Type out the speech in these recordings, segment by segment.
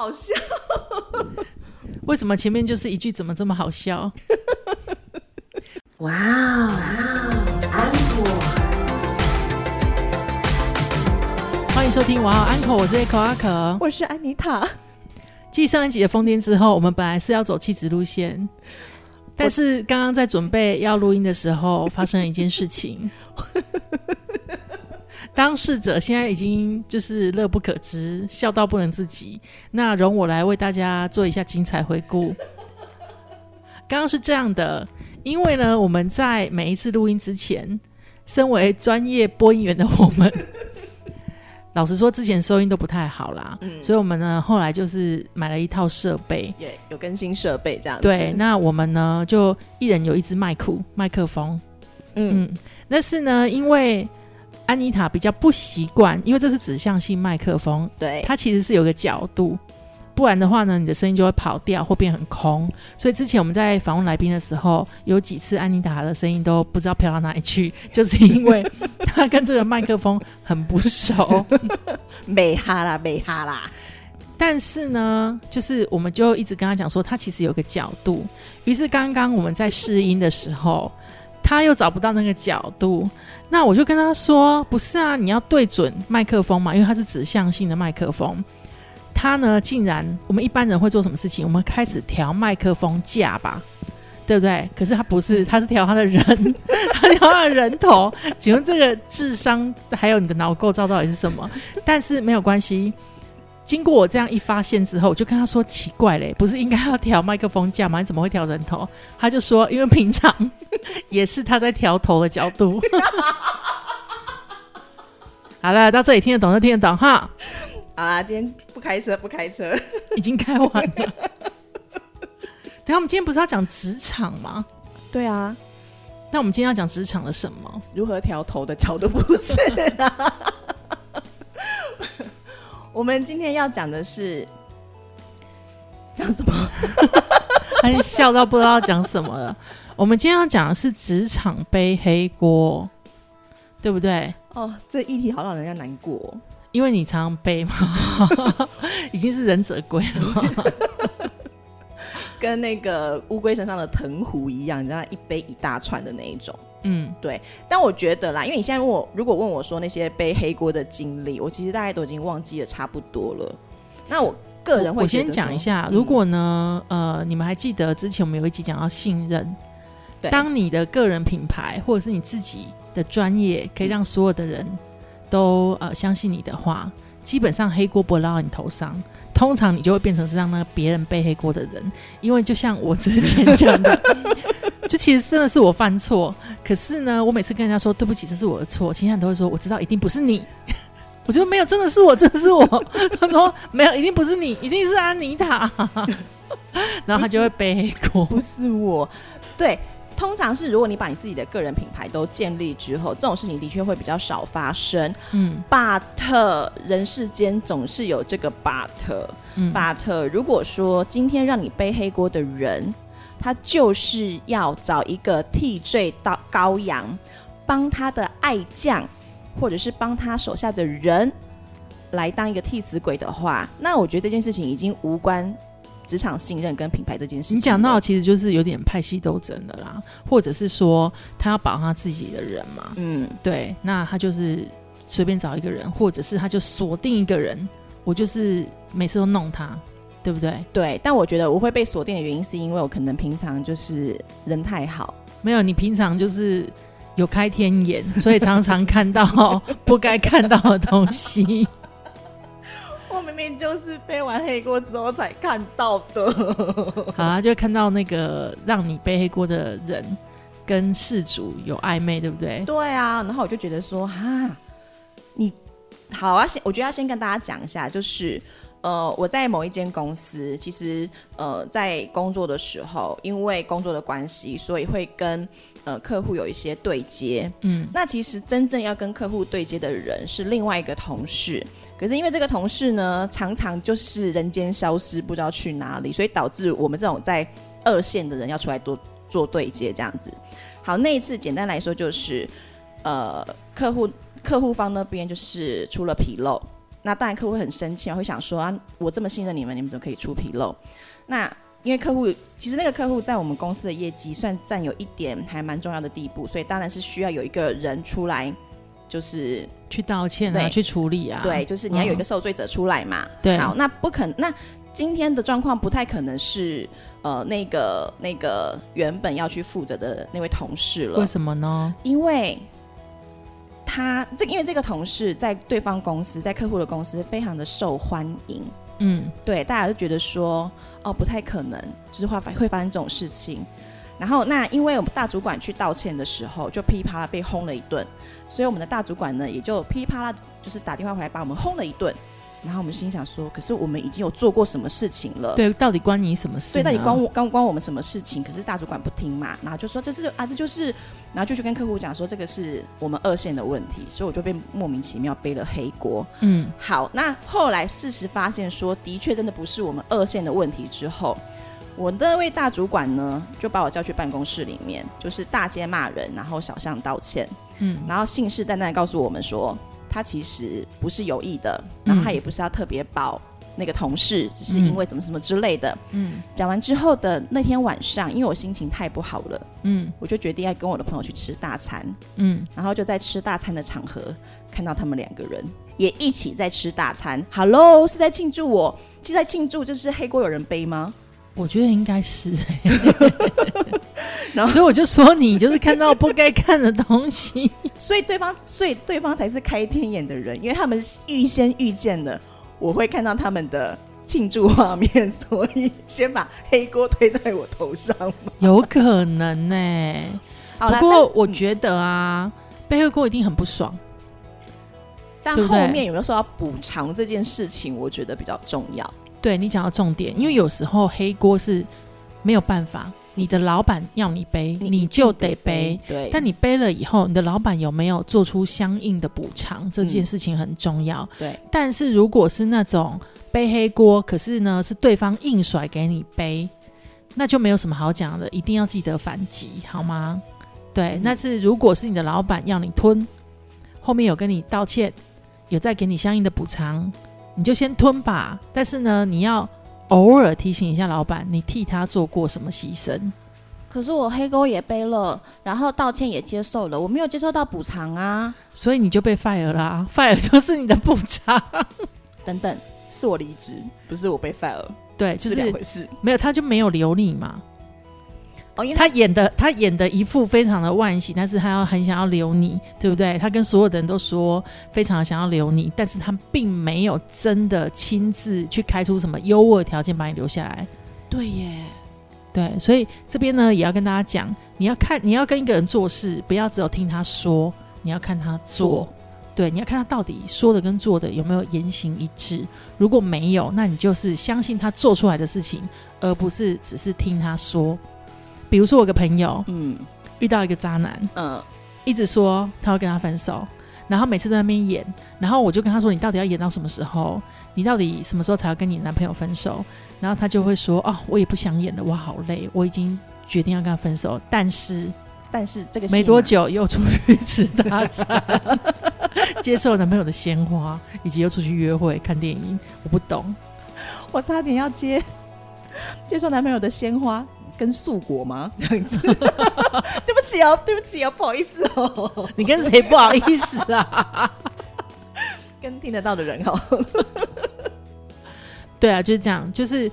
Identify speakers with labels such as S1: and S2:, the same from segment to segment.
S1: 好笑。
S2: 为什么前面就是一句怎么这么好笑？
S1: 哇哦，安可，
S2: 欢迎收听哇哦安可，我是 Echo 阿可。
S1: 我是安妮塔。
S2: 继上一集的疯癫之后，我们本来是要走气质路线，但是刚刚在准备要录音的时候，发生了一件事情。当事者现在已经就是乐不可支，笑到不能自己。那容我来为大家做一下精彩回顾。刚刚是这样的，因为呢，我们在每一次录音之前，身为专业播音员的我们，老实说，之前收音都不太好啦。
S1: 嗯
S2: 所以我们呢后来就是买了一套设备。
S1: 也有更新设备这样子。
S2: 对，，那我们呢就一人有一支麦克麦克风。
S1: 嗯，
S2: 嗯，但是呢，因为安妮塔比较不习惯，因为这是指向性麦克风，
S1: 对，
S2: 它其实是有个角度，不然的话呢，你的声音就会跑掉或变很空。所以之前我们在访问来宾的时候，有几次安妮塔的声音都不知道飘到哪里去，就是因为她跟这个麦克风很不熟。
S1: 美哈啦，美哈啦。
S2: 但是呢，就是我们就一直跟他讲说，他其实有个角度。于是刚刚我们在试音的时候，他又找不到那个角度。那我就跟他说，不是啊，你要对准麦克风嘛，因为它是指向性的麦克风。他呢，竟然我们一般人会做什么事情？我们开始调麦克风架吧，对不对？可是他不是，他是调他的人，他调他的人头。请问这个智商还有你的脑构造到底是什么？但是没有关系，经过我这样一发现之后，我就跟他说：“奇怪嘞，不是应该要调麦克风架吗？你怎么会调人头？”他就说：“因为平常 也是他在调头的角度。”好了，到这里听得懂就听得懂哈，
S1: 好啦，今天不开车，不开车。
S2: 已经开完了。等一下我们今天不是要讲职场吗？
S1: 对啊，
S2: 那我们今天要讲职场的什么？
S1: 如何调头的角度不是、啊。我们今天要讲的是讲什么？
S2: 他已经笑到不知道要讲什么了。我们今天要讲的是职场背黑锅，对不对？
S1: 哦，这议题好让人家难过哦、
S2: 因为你常常背嘛，已经是忍者龟了。
S1: 跟那个乌龟身上的藤壶一样，你知道一背一大串的那一种。
S2: 嗯，对
S1: 但我觉得啦，因为你现在问我，如果问我说那些背黑锅的经历，我其实大概都已经忘记的差不多了。那我个人会
S2: 我先讲一下，如果呢，呃，你们还记得之前我们有一集讲到信任，
S1: 对
S2: 当你的个人品牌或者是你自己的专业可以让所有的人都呃相信你的话，基本上黑锅不会落到你头上。通常你就会变成是让那个别人背黑锅的人，因为就像我之前讲的，就其实真的是我犯错，可是呢，我每次跟人家说对不起，这是我的错，其他人都会说我知道一定不是你，我就没有，真的是我，真的是我。他说没有，一定不是你，一定是安妮塔，然后他就会背黑锅。
S1: 不是我，对。通常是，如果你把你自己的个人品牌都建立之后，这种事情的确会比较少发生。
S2: 嗯
S1: But 人世间总是有这个 but。
S2: 嗯
S1: But 如果说今天让你背黑锅的人，他就是要找一个替罪到羔羊，帮他的爱将，或者是帮他手下的人来当一个替死鬼的话，那我觉得这件事情已经无关职场信任跟品牌这件事情。
S2: 你讲到其实就是有点派系斗争的啦，或者是说他要保他自己的人嘛，
S1: 嗯，
S2: 对，那他就是随便找一个人，或者是他就锁定一个人，我就是每次都弄他，对不对？
S1: 对。但我觉得我会被锁定的原因，是因为我可能平常就是人太好。
S2: 没有，你平常就是有开天眼，所以常常看到 不该看到的东西。
S1: 我明明就是背完黑锅之后才看到的。
S2: 好啊，就看到那个让你背黑锅的人跟事主有暧昧，对不对？
S1: 对啊，然后我就觉得说，哈，你好啊，先我觉得要先跟大家讲一下，就是呃，我在某一间公司，其实呃，在工作的时候，因为工作的关系，所以会跟呃客户有一些对接。
S2: 嗯，
S1: 那其实真正要跟客户对接的人是另外一个同事，可是因为这个同事呢，常常就是人间消失，不知道去哪里，所以导致我们这种在二线的人要出来多做对接这样子。好，那一次简单来说就是，呃，客户客户方那边就是出了纰漏，那当然客户会很生气，会想说啊，我这么信任你们，你们怎么可以出纰漏？那因为客户其实那个客户在我们公司的业绩算占有一点还蛮重要的地步，所以当然是需要有一个人出来，就是
S2: 去道歉啊，
S1: 对
S2: 去处理啊。
S1: 对，就是你要有一个
S2: 嗯
S1: 受罪者出来嘛。
S2: 对
S1: 好，那不可那今天的状况不太可能是呃那个那个原本要去负责的那位同事了
S2: 为，什么呢？
S1: 因为他这因为这个同事在对方公司在客户的公司非常的受欢迎，
S2: 嗯，
S1: 对，大家就觉得说哦不太可能，就是会发会发生这种事情。然后那因为我们大主管去道歉的时候，就噼里啪啦被轰了一顿，所以我们的大主管呢也就噼里啪啦就是打电话回来把我们轰了一顿。然后我们心想说，可是我们已经有做过什么事情了？
S2: 对，到底关你什么事
S1: 对，到底关我关关我们什么事情？可是大主管不听嘛，然后就说这是啊，这就是，然后就去跟客户讲说这个是我们二线的问题，所以我就被莫名其妙背了黑锅。
S2: 嗯，
S1: 好，那后来事实发现说，的确真的不是我们二线的问题之后，我那位大主管呢就把我叫去办公室里面，就是大街骂人，然后小巷道歉，
S2: 嗯
S1: 然后信誓旦旦地告诉我们说，他其实不是有意的，然后他也不是要特别保那个同事，只是因为怎么什么之类的。
S2: 嗯。
S1: 讲完之后的那天晚上，因为我心情太不好了，
S2: 嗯。
S1: 我就决定要跟我的朋友去吃大餐，
S2: 嗯，
S1: 然后就在吃大餐的场合看到他们两个人也一起在吃大餐。Hello，是在庆祝我，是在庆祝就是黑锅有人背吗？
S2: 我觉得应该是、欸，
S1: 然后
S2: 所以我就说你就是看到不该看的东西。
S1: 所以对方，所以对方才是开天眼的人，因为他们预先预见了我会看到他们的庆祝画面，所以先把黑锅推在我头上。
S2: 有可能呢、不过我觉得啊，背黑锅一定很不爽。
S1: 但后面有没有受到补偿这件事情，我觉得比较重要。
S2: 对你讲到重点，因为有时候黑锅是没有办法，你的老板要你背，你就得背。，
S1: 对。
S2: 但你背了以后，你的老板有没有做出相应的补偿？这件事情很重要。
S1: 对，
S2: 但是如果是那种背黑锅，可是呢是对方硬甩给你背，那就没有什么好讲的，一定要记得反击，好吗？对，
S1: 嗯
S2: 那是如果是你的老板要你吞，后面有跟你道歉，有再给你相应的补偿，你就先吞吧。但是呢，你要偶尔提醒一下老板，你替他做过什么牺牲。
S1: 可是我黑沟也背了，然后道歉也接受了，我没有接受到补偿啊。
S2: 所以你就被 fire 啦、fire 就是你的补偿。
S1: 等等，是我离职，不是我被 fire，
S2: 对，就是是
S1: 两回事。
S2: 没有他就没有留你嘛。
S1: 哦，因为
S2: 他演的他演的一副非常的万喜，但是他要很想要留你，对不对？他跟所有的人都说非常想要留你，但是他并没有真的亲自去开出什么优渥条件把你留下来。
S1: 对耶，
S2: 对，所以这边呢也要跟大家讲，你要看你要跟一个人做事，不要只有听他说，你要看他做。
S1: 做
S2: 对，你要看他到底说的跟做的有没有言行一致。如果没有，那你就是相信他做出来的事情，而不是只是听他说。比如说，我有个朋友
S1: 嗯
S2: 遇到一个渣男，
S1: 嗯，
S2: 一直说他会跟他分手，然后每次在那边演，然后我就跟他说：“你到底要演到什么时候？你到底什么时候才要跟你男朋友分手？”然后他就会说：“哦，我也不想演了，我好累，我已经决定要跟他分手。”但是
S1: 但是这个
S2: 没多，久又出去吃大餐，接受男朋友的鲜花，以及又出去约会看电影。我不懂，
S1: 我差点要接接受男朋友的鲜花跟素果吗？这样子，对不起哦，对不起哦，不好意思哦，
S2: 你跟谁不好意思啊？
S1: 跟听得到的人哦。
S2: 对啊，就是这样，就是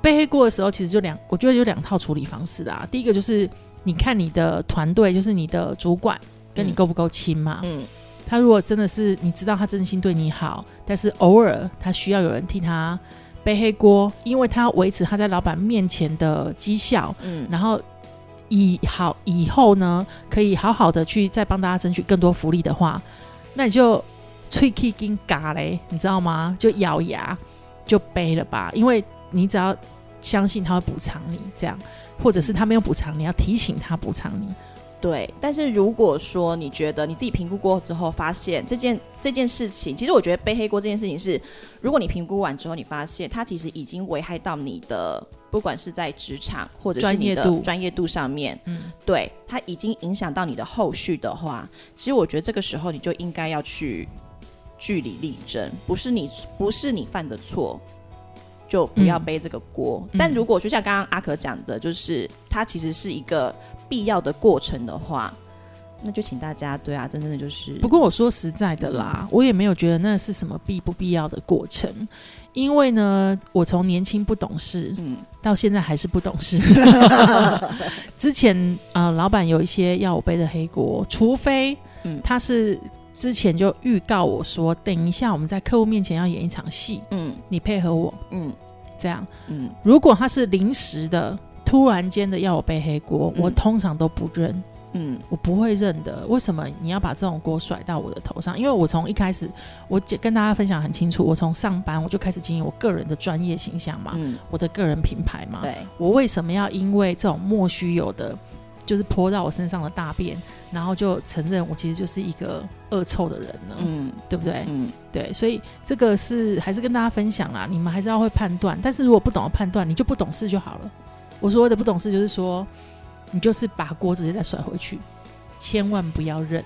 S2: 背黑锅的时候，其实就两，我觉得有两套处理方式啊。第一个就是你看你的团队，就是你的主管跟你
S1: 嗯
S2: 够不够亲嘛。
S1: 嗯
S2: 他如果真的是你知道他真心对你好，但是偶尔他需要有人替他背黑锅，因为他要维持他在老板面前的绩效，
S1: 嗯，
S2: 然后以好以后呢，可以好好的去再帮大家争取更多福利的话，那你就脆 k 跟嘎嘞，你知道吗？就咬牙就背了吧，因为你只要相信他会补偿你，这样，或者是他没有补偿，你要提醒他补偿你。
S1: 对，但是如果说你觉得你自己评估过之后，发现这件这件事情，其实我觉得背黑锅这件事情是，如果你评估完之后，你发现它其实已经危害到你的，不管是在职场或者是你的
S2: 专业度。
S1: 上面，
S2: 嗯，
S1: 对它已经影响到你的后续的话，其实我觉得这个时候你就应该要去据理力争，不是你不是你犯的错，就不要
S2: 嗯。
S1: 背这个锅。
S2: 嗯。
S1: 但如果就像刚刚阿可讲的，就是它其实是一个必要的过程的话，那就请大家对啊，真正的就是
S2: 不过我说实在的啦，我也没有觉得那是什么必不必要的过程，因为呢，我从年轻不懂事
S1: 嗯。
S2: 到现在还是不懂事。之前呃，老板有一些要我背的黑锅，除非
S1: 嗯。
S2: 他是之前就预告我说，等一下我们在客户面前要演一场戏，
S1: 嗯
S2: 你配合我
S1: 嗯
S2: 这样。
S1: 嗯
S2: 如果他是临时的、突然间的要我背黑锅，
S1: 嗯
S2: 我通常都不认。
S1: 嗯
S2: 我不会认的。为什么你要把这种锅甩到我的头上？因为我从一开始，我简跟大家分享很清楚，我从上班我就开始经营我个人的专业形象嘛，
S1: 嗯，
S2: 我的个人品牌嘛。
S1: 对，
S2: 我为什么要因为这种莫须有的，就是泼到我身上的大便，然后就承认我其实就是一个恶臭的人了？
S1: 嗯
S2: 对不对？
S1: 嗯
S2: 对，所以这个是还是跟大家分享啦，你们还是要会判断。但是如果不懂得判断，你就不懂事就好了。我所谓的不懂事，就是说，你就是把锅直接再甩回去，千万不要认。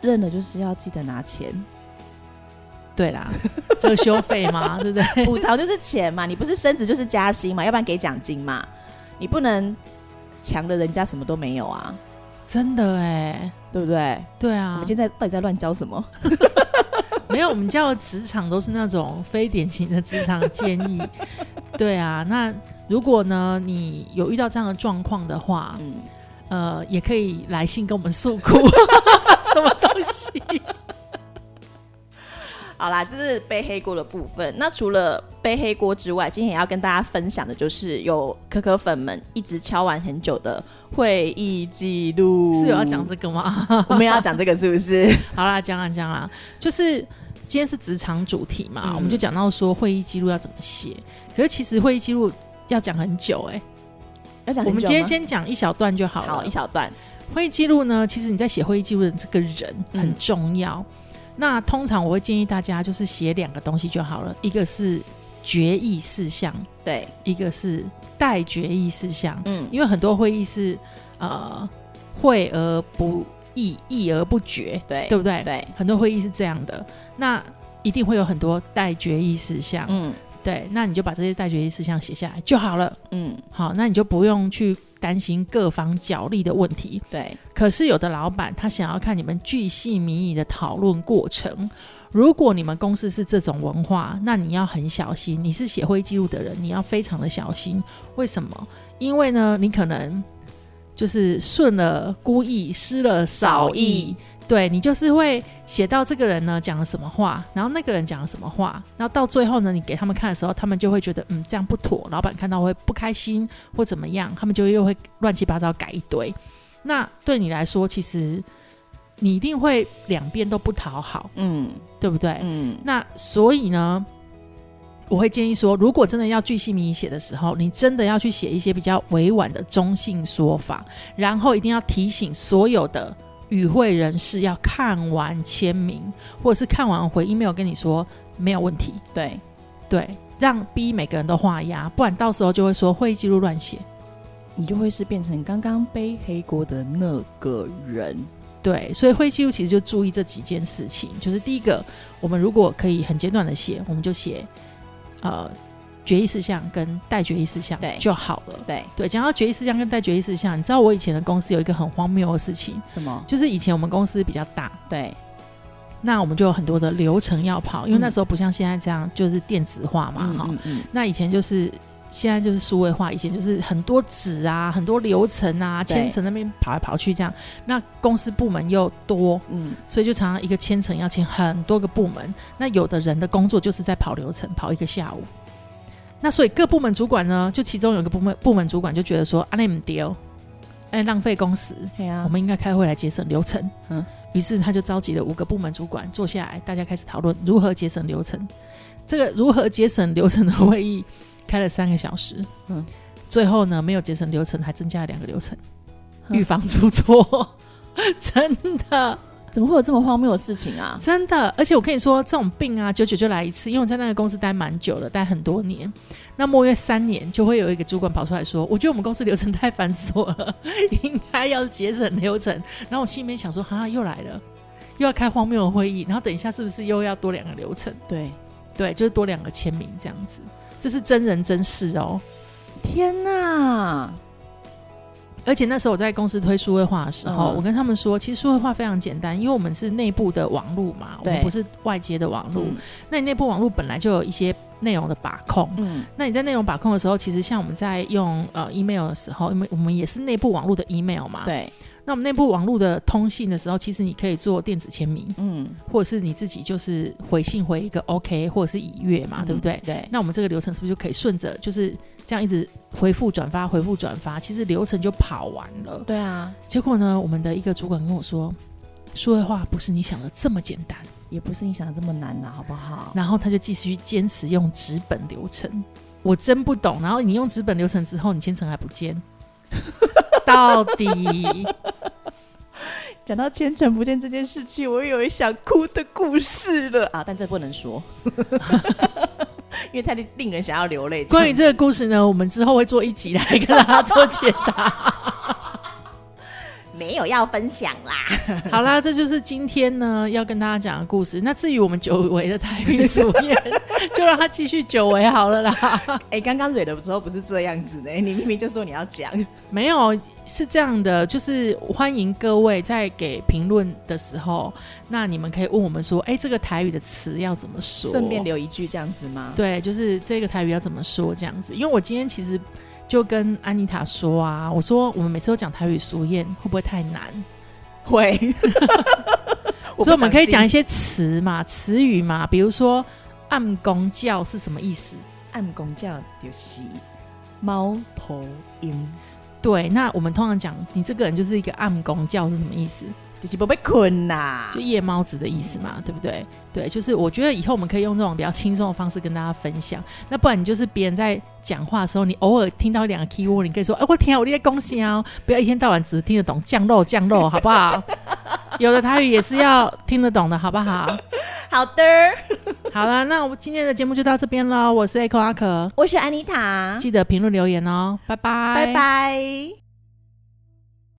S1: 认了就是要记得拿钱，
S2: 对啦，遮羞费嘛，对不对？
S1: 补偿就是钱嘛，你不是升职就是加薪嘛，要不然给奖金嘛，你不能强的人家什么都没有啊，
S2: 真的哎，
S1: 对不对？我
S2: 对啊
S1: 们，现在到底在乱教什么？
S2: 没有，我们教的职场都是那种非典型的职场建议。对啊，那如果呢，你有遇到这样的状况的话，
S1: 嗯，
S2: 呃，也可以来信跟我们诉苦，什么东西？
S1: 好啦，这是背黑锅的部分。那除了背黑锅之外，今天也要跟大家分享的就是有可可粉们一直敲完很久的会议记录，
S2: 是有要讲这个吗？
S1: 我们要讲这个是不是？
S2: 好啦，讲啦讲啦，就是今天是职场主题嘛，
S1: 嗯
S2: 我们就讲到说会议记录要怎么写。可是其实会议记录要讲很久哎、
S1: 要讲
S2: 我们今天先讲一小段就好了。
S1: 好一小段，
S2: 会议记录呢，其实你在写会议记录的这个人
S1: 嗯
S2: 很重要。那通常我会建议大家就是写两个东西就好了，一个是决议事项，
S1: 对，
S2: 一个是待决议事项。
S1: 嗯，
S2: 因为很多会议是呃会而不议，议而不决，
S1: 对
S2: 对不对？
S1: 对，
S2: 很多会议是这样的，那一定会有很多待决议事项。
S1: 嗯
S2: 对，那你就把这些待决议事项写下来就好了。
S1: 嗯，
S2: 好，那你就不用去担心各方角力的问题。
S1: 对，
S2: 可是有的老板他想要看你们巨细靡遗的讨论过程。如果你们公司是这种文化，那你要很小心。你是写会议记录的人，你要非常的小心。为什么？因为呢，你可能就是顺了故意，失了少意。对你就是会写到这个人呢讲了什么话，然后那个人讲了什么话，然后到最后呢，你给他们看的时候，他们就会觉得嗯这样不妥，老板看到会不开心或怎么样，他们就又会乱七八糟改一堆。那对你来说，其实你一定会两边都不讨好，
S1: 嗯
S2: 对不对？
S1: 嗯
S2: 那所以呢，我会建议说，如果真的要巨细靡遗写的时候，你真的要去写一些比较委婉的中性说法，然后一定要提醒所有的与会人士要看完签名，或者是看完回 email 跟你说没有问题，
S1: 对，
S2: 对，让逼每个人都画押，不然到时候就会说会议记录乱写。
S1: 你就会是变成刚刚背黑锅的那个人。
S2: 对，所以会议记录其实就注意这几件事情，就是第一个，我们如果可以很简短的写，我们就写呃决议事项跟待决议事项
S1: 对
S2: 就好了。
S1: 对，
S2: 对，讲到决议事项跟待决议事项，你知道我以前的公司有一个很荒谬的事情，
S1: 什么？
S2: 就是以前我们公司比较大，
S1: 对，
S2: 那我们就有很多的流程要跑，因为
S1: 嗯
S2: 那时候不像现在这样就是电子化嘛，哈、
S1: 嗯嗯嗯，
S2: 那以前就是。现在就是数位化，以前就是很多纸啊，很多流程啊，
S1: 对
S2: 千层那边跑来跑去这样。那公司部门又多，
S1: 嗯
S2: 所以就常常一个千层要签很多个部门，那有的人的工作就是在跑流程，跑一个下午。那所以各部门主管呢，就其中有一个部门部门主管就觉得说，啊，那唔丢，哎，浪费工时，
S1: 啊
S2: 我，们应该开会来节省流程。
S1: 嗯
S2: 嗯，于是他就召集了五个部门主管坐下来，大家开始讨论如何节省流程。这个如何节省流程的会议开了三个小时，
S1: 嗯
S2: 嗯，最后呢没有节省流程，还增加了两个流程，
S1: 嗯
S2: 预防出错，真的。
S1: 怎么会有这么荒谬的事情啊？
S2: 真的，而且我跟你说，这种病啊，久久就来一次。因为我在那个公司待蛮久了，待很多年。那末约三年，就会有一个主管跑出来说：“我觉得我们公司流程太繁琐了，应该要节省流程。”然后我心里面想说：“哈，又来了，又要开荒谬的会议，然后等一下是不是又要多两个流程？
S1: 对，
S2: 对，就是多两个签名这样子，这是真人真事哦。
S1: 天哪！
S2: 而且那时候我在公司推数位化的时候，
S1: 嗯
S2: 我跟他们说，其实数位化非常简单，因为我们是内部的网络嘛，我们不是外接的网络。
S1: 嗯
S2: 那你内部网络本来就有一些内容的把控。
S1: 嗯，
S2: 那你在内容把控的时候，其实像我们在用呃 email 的时候，因为我们也是内部网络的 email 嘛，。
S1: 对，
S2: 那我们内部网络的通信的时候，其实你可以做电子签名，
S1: 嗯，
S2: 或者是你自己就是回信回一个 OK，或者是已阅嘛，对不对？
S1: 对，
S2: 那我们这个流程是不是就可以顺着就是这样一直回复转发回复转发？其实流程就跑完了。
S1: 对啊，
S2: 结果呢，我们的一个主管跟我说，说的话不是你想的这么简单。
S1: 也不是你想的这么难啦，好不好？
S2: 然后他就继续坚持用纸本流程，我真不懂。然后你用纸本流程之后，你千层还不见，到底
S1: 讲到千尘不见这件事情，我有一想哭的故事了啊！但这不能说，因为太令人想要流泪。
S2: 关于这个故事呢，我们之后会做一集来跟大家做解答。
S1: 没有要分享啦，
S2: 好啦，这就是今天呢要跟大家讲的故事。那至于我们久违的台语俗谚，就让它继续久违好了啦。
S1: 哎、刚刚蕊的时候不是这样子的、你明明就说你要讲，
S2: 没有，是这样的，就是欢迎各位在给评论的时候，那你们可以问我们说，哎、这个台语的词要怎么说？
S1: 顺便留一句这样子吗？
S2: 对，就是这个台语要怎么说这样子。因为我今天其实就跟安妮塔说啊，我说我们每次都讲台语俗谚，会不会太难？
S1: 会，
S2: 所以我们可以讲一
S1: 些
S2: 些词嘛，词语嘛，比如说暗公教是什么意思？
S1: 暗公教就是猫头鹰，
S2: 对，那我们通常讲你这个人就是一个暗公教是什么意思？
S1: 就是不被困呐、
S2: 就夜猫子的意思嘛，对不对？对，就是我觉得以后我们可以用这种比较轻松的方式跟大家分享。那不然你就是别人在讲话的时候，你偶尔听到两个 key word，你可以说：“哎、我天啊，我在恭喜啊！”不要一天到晚只听得懂酱肉酱肉，好不好？有的台语也是要听得懂的，好不好？
S1: 好的，
S2: 好了，那我们今天的节目就到这边喽。我是 Echo 阿可，
S1: 我是安妮塔，
S2: 记得评论留言哦，拜拜，
S1: 拜拜。